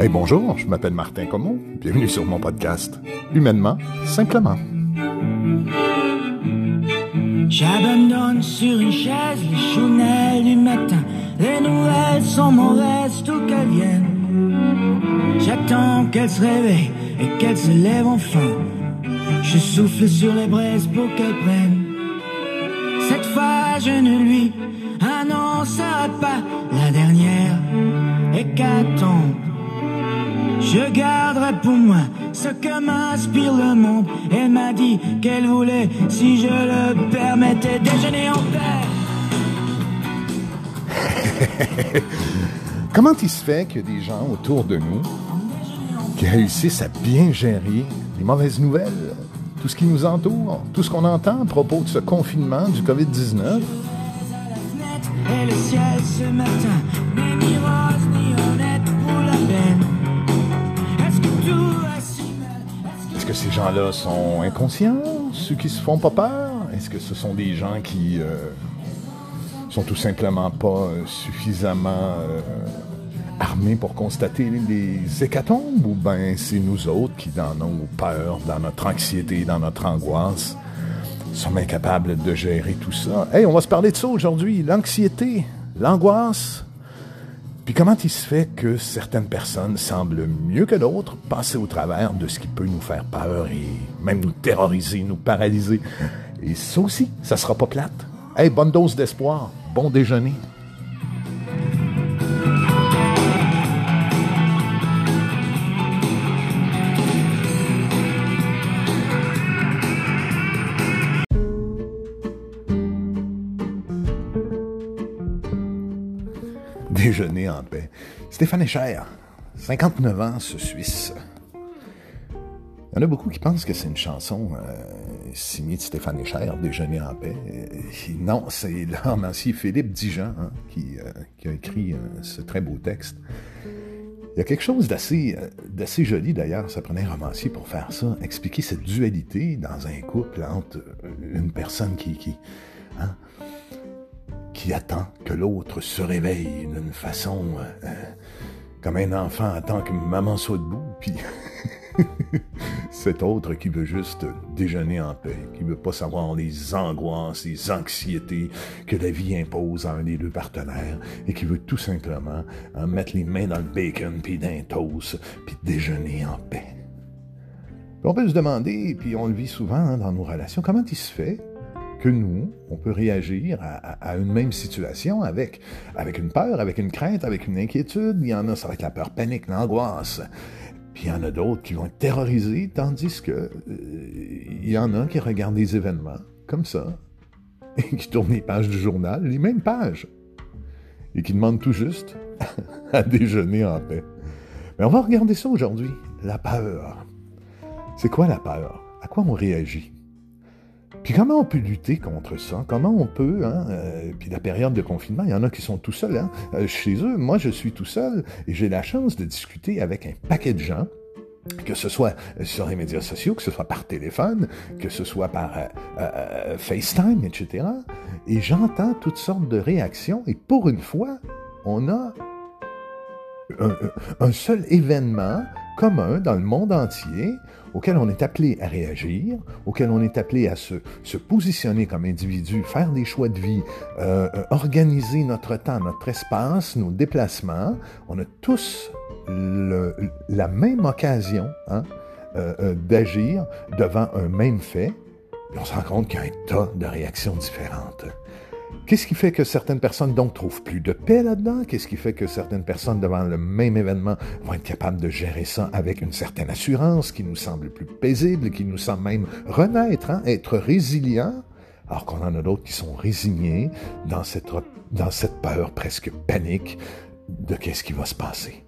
Hey bonjour, je m'appelle Martin Como. Bienvenue sur mon podcast. Humainement, simplement. J'abandonne sur une chaise les chounelles du matin. Les nouvelles sont mauvaises, tout qu'elles viennent. J'attends qu'elles se réveillent et qu'elles se lèvent enfin. Je souffle sur les braises pour qu'elles prennent. Cette fois, je ne lui annoncerai pas la dernière hécatombe. Je garderai pour moi ce que m'inspire le monde. Elle m'a dit qu'elle voulait, si je le permettais, déjeuner en paix. Comment il se fait que des gens autour de nous qui réussissent à bien gérer les mauvaises nouvelles, tout ce qui nous entoure, tout ce qu'on entend à propos de ce confinement du COVID-19, Et le ciel ce matin que ces gens-là sont inconscients, ceux qui se font pas peur? Est-ce que ce sont des gens qui euh, sont tout simplement pas euh, suffisamment euh, armés pour constater les hécatombes? Ou ben c'est nous autres qui, dans nos peurs, dans notre anxiété, dans notre angoisse, sommes incapables de gérer tout ça? Hey, on va se parler de ça aujourd'hui. L'anxiété, l'angoisse, puis comment il se fait que certaines personnes semblent mieux que d'autres passer au travers de ce qui peut nous faire peur et même nous terroriser, nous paralyser? Et ça aussi, ça sera pas plate. Hey, bonne dose d'espoir, bon déjeuner. Déjeuner Stéphane Echer, 59 ans, ce Suisse. Il y en a beaucoup qui pensent que c'est une chanson euh, signée de Stéphane Echer, Déjeuner en paix. Non, c'est le romancier Philippe Dijon hein, qui, euh, qui a écrit euh, ce très beau texte. Il y a quelque chose d'assez, joli d'ailleurs, ça prenait un romancier pour faire ça, expliquer cette dualité dans un couple entre une personne hein, qui attend que l'autre se réveille d'une façon comme un enfant attend que maman soit debout, puis cet autre qui veut juste déjeuner en paix, qui veut pas savoir les angoisses, les anxiétés que la vie impose à un des deux partenaires, et qui veut tout simplement hein, mettre les mains dans le bacon, puis dans un toast, puis déjeuner en paix. On peut se demander, puis on le vit souvent hein, dans nos relations, comment il se fait que nous, on peut réagir à, une même situation avec, avec une peur, avec une crainte, avec une inquiétude. Il y en a, ça va être la peur panique, l'angoisse. Puis il y en a d'autres qui vont être terrorisés, tandis que euh, il y en a qui regardent des événements comme ça, et qui tournent les pages du journal, les mêmes pages, et qui demandent tout juste à déjeuner en paix. Mais on va regarder ça aujourd'hui, la peur. C'est quoi la peur? À quoi on réagit? Puis comment on peut lutter contre ça? Comment on peut, hein? euh, puis la période de confinement, il y en a qui sont tout seuls, hein? euh, chez eux. Moi, je suis tout seul et j'ai la chance de discuter avec un paquet de gens, que ce soit sur les médias sociaux, que ce soit par téléphone, que ce soit par euh, euh, FaceTime, etc. Et j'entends toutes sortes de réactions et pour une fois, on a un, seul événement commun dans le monde entier auquel on est appelé à réagir, auquel on est appelé à se, se positionner comme individu, faire des choix de vie, euh, euh, organiser notre temps, notre espace, nos déplacements. On a tous le- la même occasion hein, euh, euh, d'agir devant un même fait. Et on se rend compte qu'il y a un tas de réactions différentes. Qu'est-ce qui fait que certaines personnes donc trouvent plus de paix là-dedans? Qu'est-ce qui fait que certaines personnes devant le même événement vont être capables de gérer ça avec une certaine assurance qui nous semble plus paisible, qui nous semble même renaître, hein, être résilient, alors qu'on en a d'autres qui sont résignés dans cette, dans cette peur presque panique de qu'est-ce qui va se passer.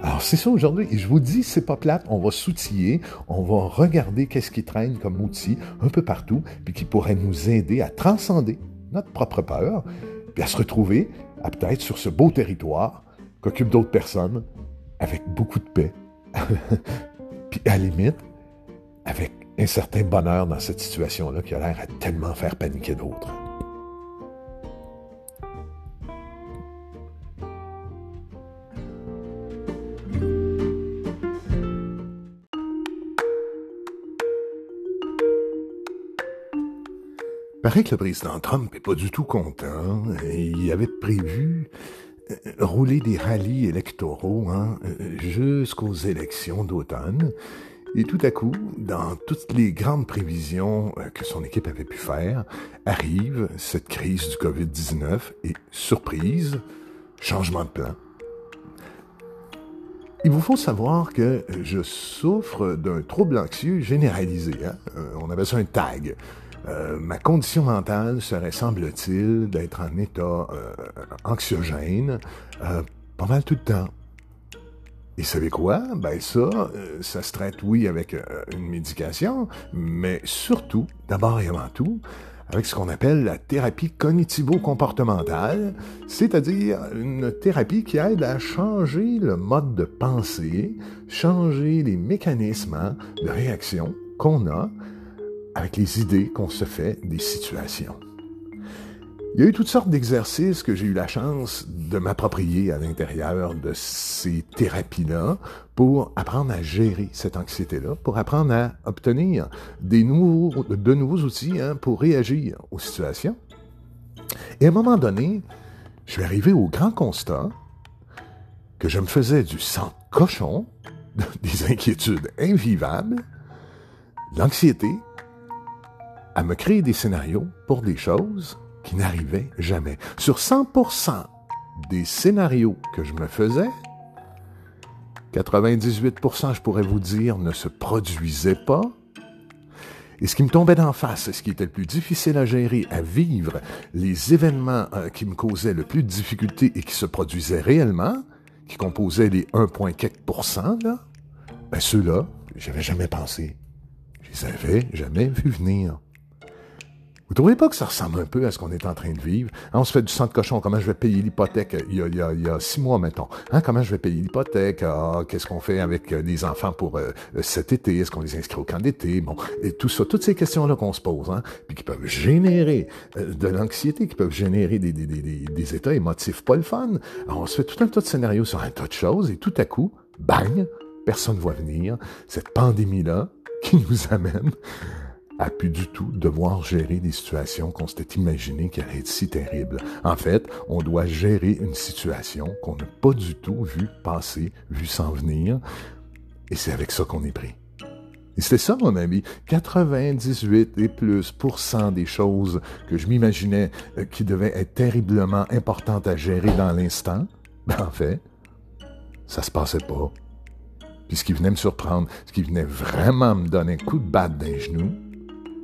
Alors c'est ça aujourd'hui, et je vous dis, c'est pas plate, on va s'outiller, on va regarder qu'est-ce qui traîne comme outil un peu partout, puis qui pourrait nous aider à transcender notre propre peur, puis à se retrouver à peut-être sur ce beau territoire qu'occupent d'autres personnes avec beaucoup de paix, puis à la limite, avec un certain bonheur dans cette situation-là qui a l'air à tellement faire paniquer d'autres. Paraît que le président Trump est pas du tout content. Il avait prévu euh, rouler des rallyes électoraux hein, euh, jusqu'aux élections d'automne. Et tout à coup, dans toutes les grandes prévisions euh, que son équipe avait pu faire, arrive cette crise du COVID-19 et surprise, changement de plan. Il vous faut savoir que je souffre d'un trouble anxieux généralisé. Hein. On avait ça un tag. Euh, ma condition mentale serait, semble-t-il, d'être en état euh, anxiogène euh, pas mal tout le temps. Et savez quoi? Ben ça, ça se traite, oui, avec une médication, mais surtout, d'abord et avant tout, avec ce qu'on appelle la thérapie cognitivo-comportementale, c'est-à-dire une thérapie qui aide à changer le mode de pensée, changer les mécanismes hein, de réaction qu'on a avec les idées qu'on se fait des situations. Il y a eu toutes sortes d'exercices que j'ai eu la chance de m'approprier à l'intérieur de ces thérapies-là pour apprendre à gérer cette anxiété-là, pour apprendre à obtenir des nouveaux, de nouveaux outils hein, pour réagir aux situations. Et à un moment donné, je suis arrivé au grand constat que je me faisais du sang cochon, des inquiétudes invivables, l'anxiété à me créer des scénarios pour des choses qui n'arrivaient jamais. Sur 100% des scénarios que je me faisais, 98%, je pourrais vous dire, ne se produisaient pas. Et ce qui me tombait d'en face, ce qui était le plus difficile à gérer, à vivre, les événements euh, qui me causaient le plus de difficultés et qui se produisaient réellement, qui composaient les 1,4%, là, ben ceux-là, j'avais jamais pensé. Je les avais jamais vu venir. Vous trouvez pas que ça ressemble un peu à ce qu'on est en train de vivre? Hein, on se fait du sang de cochon. Comment je vais payer l'hypothèque il, y a, il, y a, six mois, mettons? Hein, comment je vais payer l'hypothèque? Ah, qu'est-ce qu'on fait avec euh, les enfants pour euh, cet été? Est-ce qu'on les inscrit au camp d'été? Bon, et tout ça, toutes ces questions-là qu'on se pose, hein, puis qui peuvent générer euh, de l'anxiété, qui peuvent générer des, des, des, des, états émotifs pas le fun. On se fait tout un tas de scénarios sur un tas de choses, et tout à coup, bang, personne ne voit venir cette pandémie-là qui nous amène a pu du tout devoir gérer des situations qu'on s'était imaginé qui allaient être si terribles. En fait, on doit gérer une situation qu'on n'a pas du tout vu passer, vu s'en venir, et c'est avec ça qu'on est pris. Et c'était ça, mon ami. 98 et plus des choses que je m'imaginais euh, qui devaient être terriblement importantes à gérer dans l'instant, ben en fait, ça se passait pas. Puis ce qui venait me surprendre, ce qui venait vraiment me donner un coup de batte d'un genou,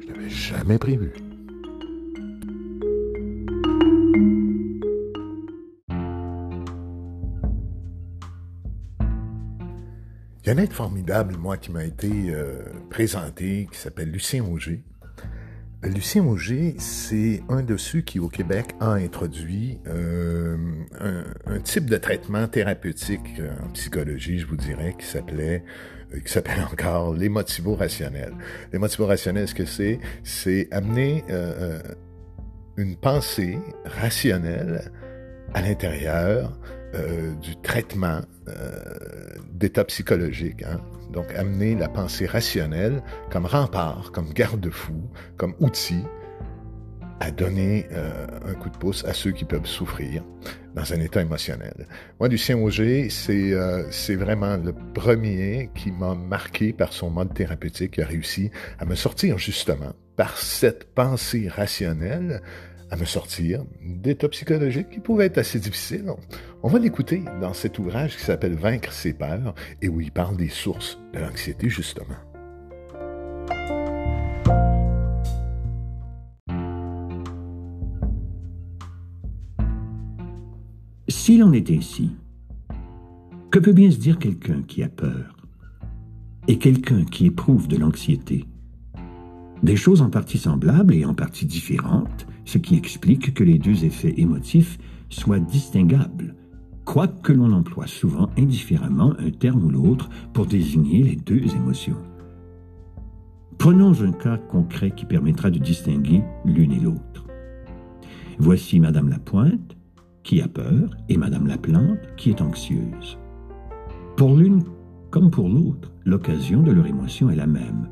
je l'avais jamais prévu. Il y a un formidable, moi, qui m'a été euh, présenté, qui s'appelle Lucien Auger. Lucien Auger, c'est un de ceux qui, au Québec, a introduit euh, un, type de traitement thérapeutique en psychologie, je vous dirais, qui s'appelait euh, qui s'appelle encore les motivos rationnels. Les motivos rationnels, ce que c'est, c'est amener euh, euh, une pensée rationnelle à l'intérieur du traitement d'état psychologique. Hein. Donc, amener la pensée rationnelle comme rempart, comme garde-fou, comme outil à donner euh, un coup de pouce à ceux qui peuvent souffrir dans un état émotionnel. Moi, Lucien Auger, c'est euh, c'est vraiment le premier qui m'a marqué par son mode thérapeutique, qui a réussi à me sortir justement par cette pensée rationnelle, à me sortir d'états psychologiques qui pouvaient être assez difficiles. On va l'écouter dans cet ouvrage qui s'appelle Vaincre ses peurs et où il parle des sources de l'anxiété justement. S'il en est ainsi, que peut bien se dire quelqu'un qui a peur et quelqu'un qui éprouve de l'anxiété? Des choses en partie semblables et en partie différentes, ce qui explique que les deux effets émotifs soient distinguables, quoique l'on emploie souvent indifféremment un terme ou l'autre pour désigner les deux émotions. Prenons un cas concret qui permettra de distinguer l'une et l'autre. Voici Madame Lapointe, qui a peur, et Madame Laplante, qui est anxieuse. Pour l'une comme pour l'autre, l'occasion de leur émotion est la même,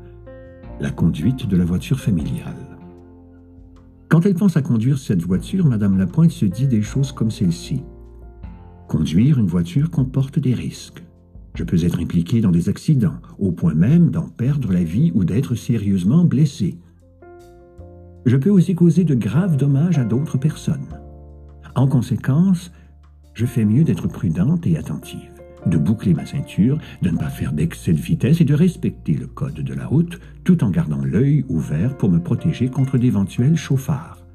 la conduite de la voiture familiale. Quand elle pense à conduire cette voiture, Madame Lapointe se dit des choses comme celle-ci. Conduire une voiture comporte des risques. Je peux être impliqué dans des accidents, au point même d'en perdre la vie ou d'être sérieusement blessé. Je peux aussi causer de graves dommages à d'autres personnes. En conséquence, je fais mieux d'être prudente et attentive, de boucler ma ceinture, de ne pas faire d'excès de vitesse et de respecter le code de la route tout en gardant l'œil ouvert pour me protéger contre d'éventuels chauffards.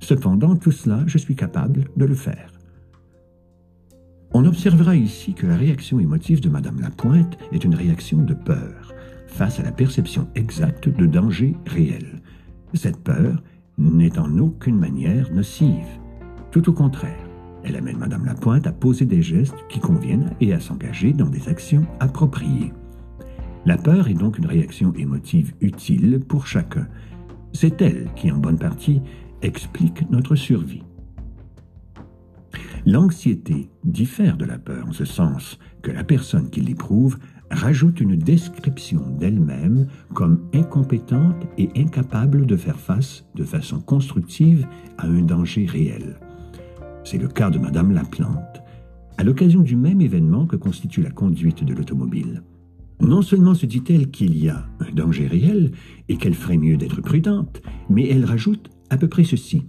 Cependant, tout cela, je suis capable de le faire. On observera ici que la réaction émotive de Madame Lapointe est une réaction de peur face à la perception exacte de danger réel. Cette peur n'est en aucune manière nocive. Tout au contraire, elle amène Madame Lapointe à poser des gestes qui conviennent et à s'engager dans des actions appropriées. La peur est donc une réaction émotive utile pour chacun. C'est elle qui, en bonne partie, explique notre survie. L'anxiété diffère de la peur en ce sens que la personne qui l'éprouve rajoute une description d'elle-même comme incompétente et incapable de faire face de façon constructive à un danger réel. C'est le cas de Madame Laplante, à l'occasion du même événement que constitue la conduite de l'automobile. Non seulement se dit-elle qu'il y a un danger réel et qu'elle ferait mieux d'être prudente, mais elle rajoute à peu près ceci.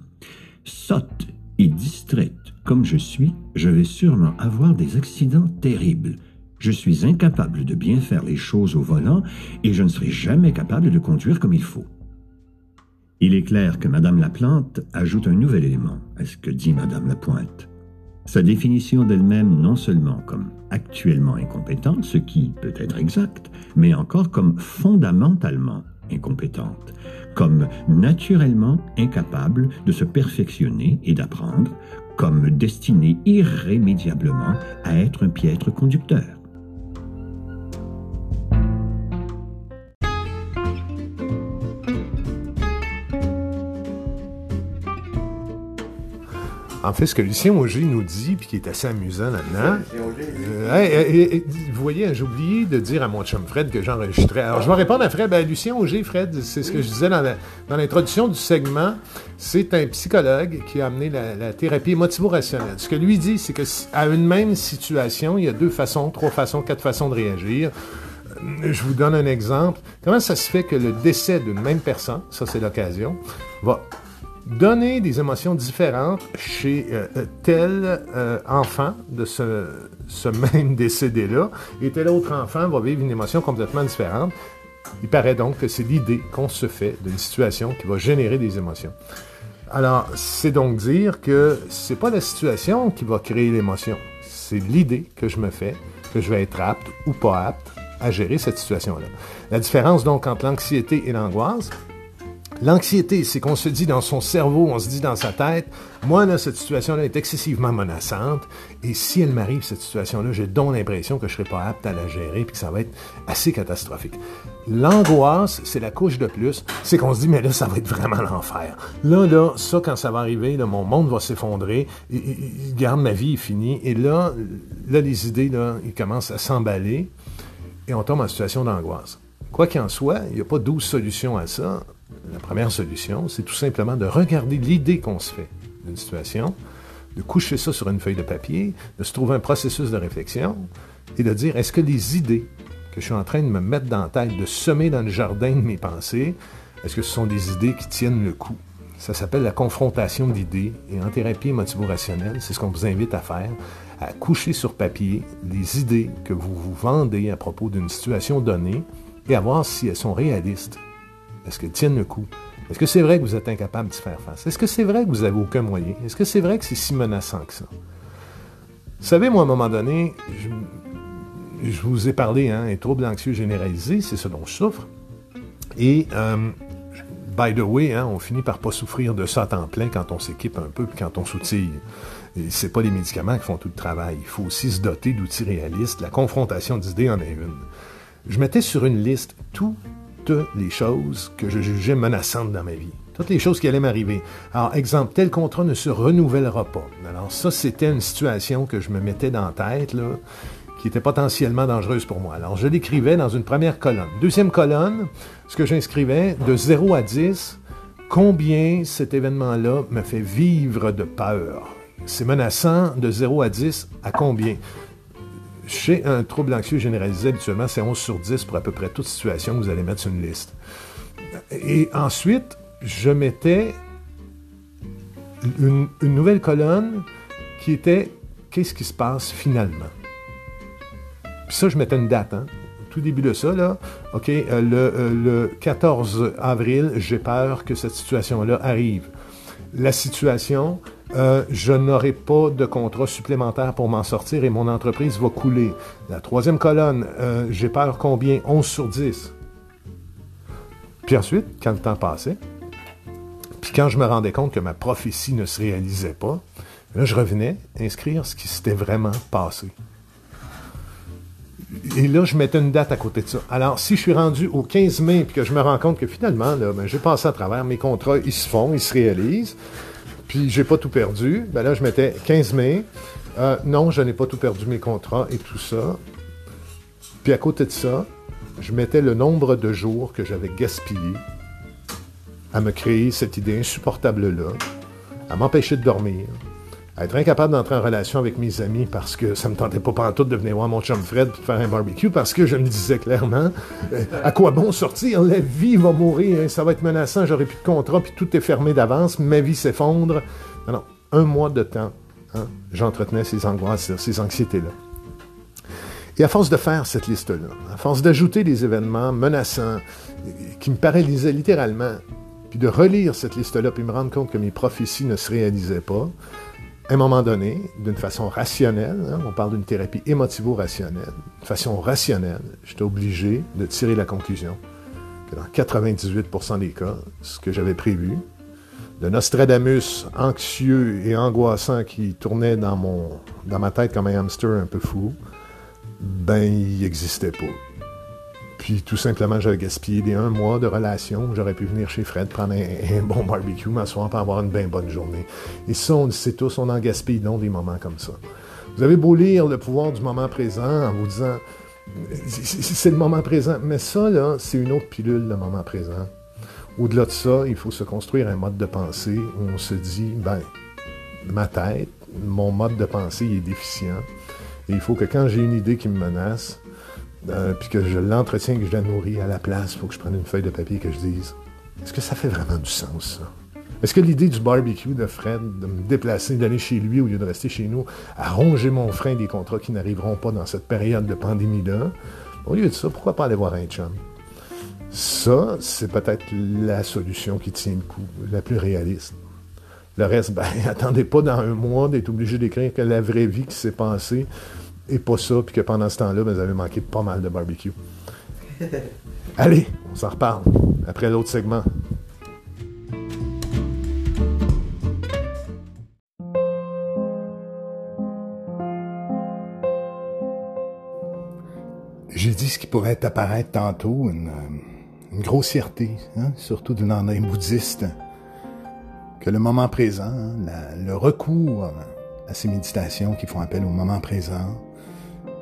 Sotte et distraite comme je suis, je vais sûrement avoir des accidents terribles. Je suis incapable de bien faire les choses au volant et je ne serai jamais capable de conduire comme il faut. Il est clair que Madame Laplante ajoute un nouvel élément à ce que dit Madame Lapointe. Sa définition d'elle-même non seulement comme actuellement incompétente, ce qui peut être exact, mais encore comme fondamentalement incompétente, comme naturellement incapable de se perfectionner et d'apprendre, comme destinée irrémédiablement à être un piètre conducteur. En fait, ce que Lucien Auger nous dit, puis qui est assez amusant là-dedans. Euh, vous voyez, j'ai oublié de dire à mon chum Fred que j'enregistrais. Alors, je vais répondre à Fred. Ben, Lucien Auger, Fred, c'est ce que je disais dans l'introduction du segment. C'est un psychologue qui a amené la, thérapie motivo-rationnelle. Ce que lui dit, c'est que à une même situation, il y a deux façons, trois façons, quatre façons de réagir. Euh, je vous donne un exemple. Comment ça se fait que le décès d'une même personne, ça c'est l'occasion, va donner des émotions différentes chez euh, euh, tel euh, enfant de ce, ce même décédé-là, et tel autre enfant va vivre une émotion complètement différente. Il paraît donc que c'est l'idée qu'on se fait d'une situation qui va générer des émotions. Alors, c'est donc dire que c'est pas la situation qui va créer l'émotion, c'est l'idée que je me fais que je vais être apte ou pas apte à gérer cette situation-là. La différence donc entre l'anxiété et l'angoisse, L'anxiété, c'est qu'on se dit dans son cerveau, on se dit dans sa tête, moi, là, cette situation-là est excessivement menaçante, et si elle m'arrive, cette situation-là, j'ai donc l'impression que je ne serai pas apte à la gérer, puis que ça va être assez catastrophique. L'angoisse, c'est la couche de plus, c'est qu'on se dit, mais là, ça va être vraiment l'enfer. Là, là, ça, quand ça va arriver, mon monde va s'effondrer, et, garde, ma vie est finie, et là, là, les idées, là, ils commencent à s'emballer, et on tombe en situation d'angoisse. Quoi qu'il en soit, il n'y a pas douze solutions à ça. La première solution, c'est tout simplement de regarder l'idée qu'on se fait d'une situation, de coucher ça sur une feuille de papier, de se trouver un processus de réflexion et de dire est-ce que les idées que je suis en train de me mettre dans la tête, de semer dans le jardin de mes pensées, est-ce que ce sont des idées qui tiennent le coup? Ça s'appelle la confrontation d'idées et en thérapie émotivo-rationnelle, c'est ce qu'on vous invite à faire, à coucher sur papier les idées que vous vous vendez à propos d'une situation donnée et à voir si elles sont réalistes est-ce qu'elles tiennent le coup? Est-ce que c'est vrai que vous êtes incapable de faire face? Est-ce que c'est vrai que vous n'avez aucun moyen? Est-ce que c'est vrai que c'est si menaçant que ça? Vous savez, moi, à un moment donné, je, vous ai parlé, hein, un trouble anxieux généralisé, c'est ce dont je souffre. Et, euh, by the way, hein, on finit par pas souffrir de ça à temps plein quand on s'équipe un peu puis quand on s'outille. Et c'est pas les médicaments qui font tout le travail. Il faut aussi se doter d'outils réalistes. La confrontation d'idées en est une. Je mettais sur une liste tout toutes les choses que je jugeais menaçantes dans ma vie. Toutes les choses qui allaient m'arriver. Alors, exemple, tel contrat ne se renouvellera pas. Alors, ça, c'était une situation que je me mettais dans la tête, qui était potentiellement dangereuse pour moi. Alors, je l'écrivais dans une première colonne. Deuxième colonne, ce que j'inscrivais, de 0 à 10, combien cet événement-là me fait vivre de peur? C'est menaçant de 0 à 10 à combien? Chez un trouble anxieux généralisé, habituellement, c'est 11 sur 10 pour à peu près toute situation que vous allez mettre sur une liste. Et ensuite, je mettais une, nouvelle colonne qui était Qu'est-ce qui se passe finalement? Puis ça, je mettais une date. Hein? Tout début de ça, là, OK, euh, le, 14 euh, avril, j'ai peur que cette situation-là arrive. La situation, euh, je n'aurai pas de contrat supplémentaire pour m'en sortir et mon entreprise va couler. La troisième colonne, j'ai peur combien? 11 sur 10. Puis ensuite, quand le temps passait, puis quand je me rendais compte que ma prophétie ne se réalisait pas, là, je revenais inscrire ce qui s'était vraiment passé. Et là, je mettais une date à côté de ça. Alors, si je suis rendu au 15 mai, puis que je me rends compte que finalement, ben, j'ai passé à travers, mes contrats, ils se font, ils se réalisent, puis j'ai pas tout perdu, ben là, je mettais 15 mai. Euh, non, je n'ai pas tout perdu, mes contrats et tout ça. Puis à côté de ça, je mettais le nombre de jours que j'avais gaspillé à me créer cette idée insupportable-là, à m'empêcher de dormir, être incapable d'entrer en relation avec mes amis parce que ça me tentait pas pantoute de venir voir mon chum Fred pour faire un barbecue parce que je me disais clairement euh, à quoi bon sortir, la vie va mourir, hein, ça va être menaçant, j'aurai plus de contrat, puis tout est fermé d'avance, ma vie s'effondre. Non, non, un mois de temps, hein, j'entretenais ces angoisses, ces anxiétés-là. Et à force de faire cette liste-là, à force d'ajouter des événements menaçants qui me paralysaient littéralement, puis de relire cette liste-là, puis me rendre compte que mes prophéties ne se réalisaient pas, à un moment donné, d'une façon rationnelle, hein, on parle d'une thérapie émotivo-rationnelle, de façon rationnelle, j'étais obligé de tirer la conclusion que dans 98% des cas, ce que j'avais prévu, de Nostradamus anxieux et angoissant qui tournait dans, mon, dans ma tête comme un hamster un peu fou, ben, il n'existait pas. Puis tout simplement, j'avais gaspillé des un mois de relation. J'aurais pu venir chez Fred, prendre un, bon barbecue, m'asseoir pour avoir une bien bonne journée. Et ça, on le sait tous, on en gaspille donc des moments comme ça. Vous avez beau lire le pouvoir du moment présent en vous disant c'est le moment présent, mais ça, là, c'est une autre pilule, le moment présent. Au-delà de ça, il faut se construire un mode de pensée où on se dit, ben, ma tête, mon mode de pensée est déficient. Et il faut que quand j'ai une idée qui me menace, euh, puis que je l'entretiens, que je la nourris à la place, il faut que je prenne une feuille de papier et que je dise est-ce que ça fait vraiment du sens, ça? Est-ce que l'idée du barbecue de Fred, de me déplacer, d'aller chez lui au lieu de rester chez nous, à ronger mon frein des contrats qui n'arriveront pas dans cette période de pandémie-là, au lieu de ça, pourquoi pas aller voir un chum? Ça, c'est peut-être la solution qui tient le coup, la plus réaliste. Le reste, ben, attendez pas dans un mois d'être obligé d'écrire que la vraie vie qui s'est passée et pas ça, puis que pendant ce temps-là, ben, vous avez manqué pas mal de barbecue. Allez, on s'en reparle après l'autre segment. J'ai dit ce qui pourrait apparaître tantôt, une, une grossièreté, hein, surtout d'une année bouddhiste que le moment présent, le recours à ces méditations qui font appel au moment présent,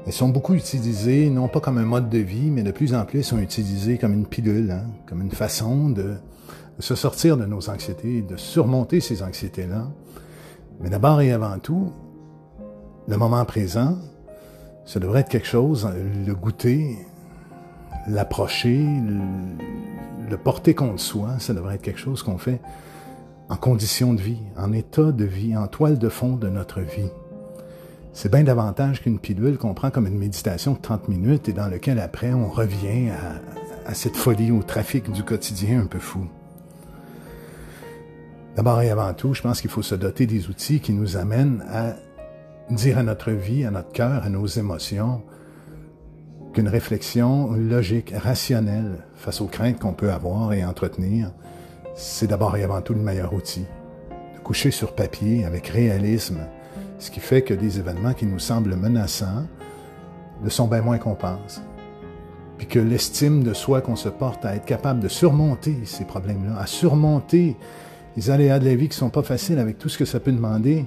elles sont beaucoup utilisées, non pas comme un mode de vie, mais de plus en plus sont utilisées comme une pilule, hein, comme une façon de, se sortir de nos anxiétés, de surmonter ces anxiétés-là. Mais d'abord et avant tout, le moment présent, ça devrait être quelque chose, le goûter, l'approcher, le, le porter contre soi, ça devrait être quelque chose qu'on fait en condition de vie, en état de vie, en toile de fond de notre vie. C'est bien davantage qu'une pilule qu'on prend comme une méditation de 30 minutes et dans lequel après on revient à, cette folie, au trafic du quotidien un peu fou. D'abord et avant tout, je pense qu'il faut se doter des outils qui nous amènent à dire à notre vie, à notre cœur, à nos émotions, qu'une réflexion logique, rationnelle face aux craintes qu'on peut avoir et entretenir, c'est d'abord et avant tout le meilleur outil. De coucher sur papier avec réalisme, ce qui fait que des événements qui nous semblent menaçants le sont bien moins qu'on pense. Puis que l'estime de soi qu'on se porte à être capable de surmonter ces problèmes-là, à surmonter les aléas de la vie qui sont pas faciles avec tout ce que ça peut demander,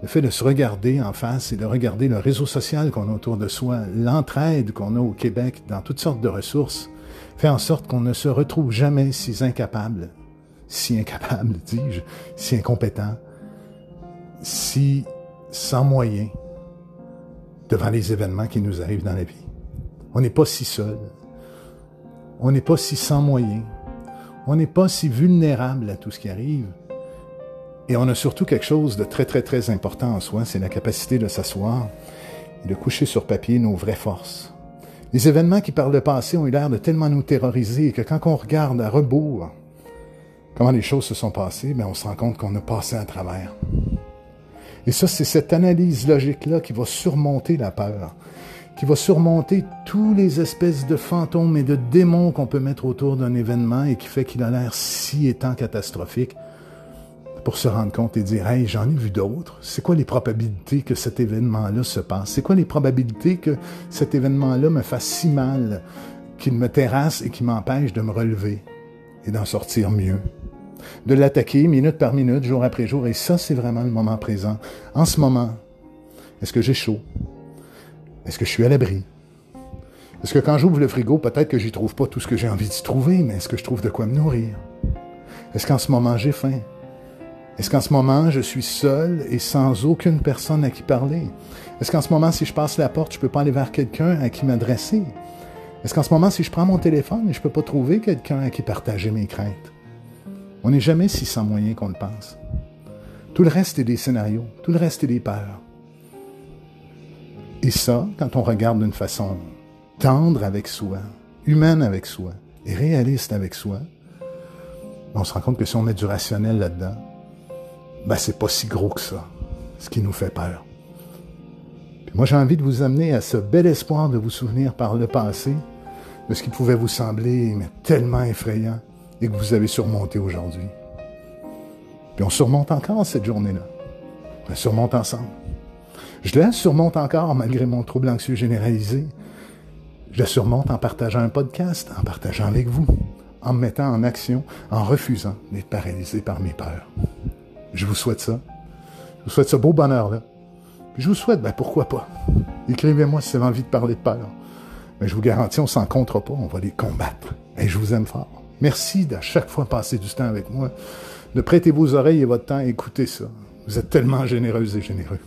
le fait de se regarder en face et de regarder le réseau social qu'on a autour de soi, l'entraide qu'on a au Québec dans toutes sortes de ressources, fait en sorte qu'on ne se retrouve jamais si incapable si incapable, dis-je, si incompétent, si sans moyens devant les événements qui nous arrivent dans la vie. On n'est pas si seul. On n'est pas si sans moyens. On n'est pas si vulnérable à tout ce qui arrive. Et on a surtout quelque chose de très, très, très important en soi, c'est la capacité de s'asseoir et de coucher sur papier nos vraies forces. Les événements qui par le passé ont eu l'air de tellement nous terroriser que quand on regarde à rebours comment les choses se sont passées, ben, on se rend compte qu'on a passé à travers. Et ça, c'est cette analyse logique-là qui va surmonter la peur, qui va surmonter tous les espèces de fantômes et de démons qu'on peut mettre autour d'un événement et qui fait qu'il a l'air si étant catastrophique pour se rendre compte et dire Hey, j'en ai vu d'autres. C'est quoi les probabilités que cet événement-là se passe? C'est quoi les probabilités que cet événement-là me fasse si mal, qu'il me terrasse et qui m'empêche de me relever et d'en sortir mieux? De l'attaquer minute par minute, jour après jour. Et ça, c'est vraiment le moment présent. En ce moment, est-ce que j'ai chaud? Est-ce que je suis à l'abri? Est-ce que quand j'ouvre le frigo, peut-être que j'y trouve pas tout ce que j'ai envie d'y trouver, mais est-ce que je trouve de quoi me nourrir? Est-ce qu'en ce moment j'ai faim? Est-ce qu'en ce moment, je suis seul et sans aucune personne à qui parler? Est-ce qu'en ce moment, si je passe la porte, je peux pas aller vers quelqu'un à qui m'adresser? Est-ce qu'en ce moment, si je prends mon téléphone, je peux pas trouver quelqu'un à qui partager mes craintes? On n'est jamais si sans moyens qu'on le pense. Tout le reste est des scénarios, tout le reste est des peurs. Et ça, quand on regarde d'une façon tendre avec soi, humaine avec soi et réaliste avec soi, on se rend compte que si on met du rationnel là-dedans, ben c'est pas si gros que ça, ce qui nous fait peur. Puis moi, j'ai envie de vous amener à ce bel espoir de vous souvenir par le passé de ce qui pouvait vous sembler tellement effrayant et que vous avez surmonté aujourd'hui. Puis on surmonte encore cette journée-là. On surmonte ensemble. Je la surmonte encore malgré mon trouble anxieux généralisé. Je la surmonte en partageant un podcast, en partageant avec vous, en me mettant en action, en refusant d'être paralysé par mes peurs. Je vous souhaite ça. Je vous souhaite ce beau bonheur-là. je vous souhaite, ben pourquoi pas? Écrivez-moi si vous avez envie de parler de peur. Mais je vous garantis, on s'en comptera pas, on va les combattre. Et je vous aime fort. Merci d'à chaque fois passer du temps avec moi, de prêter vos oreilles et votre temps à écouter ça. Vous êtes tellement généreuse et généreux.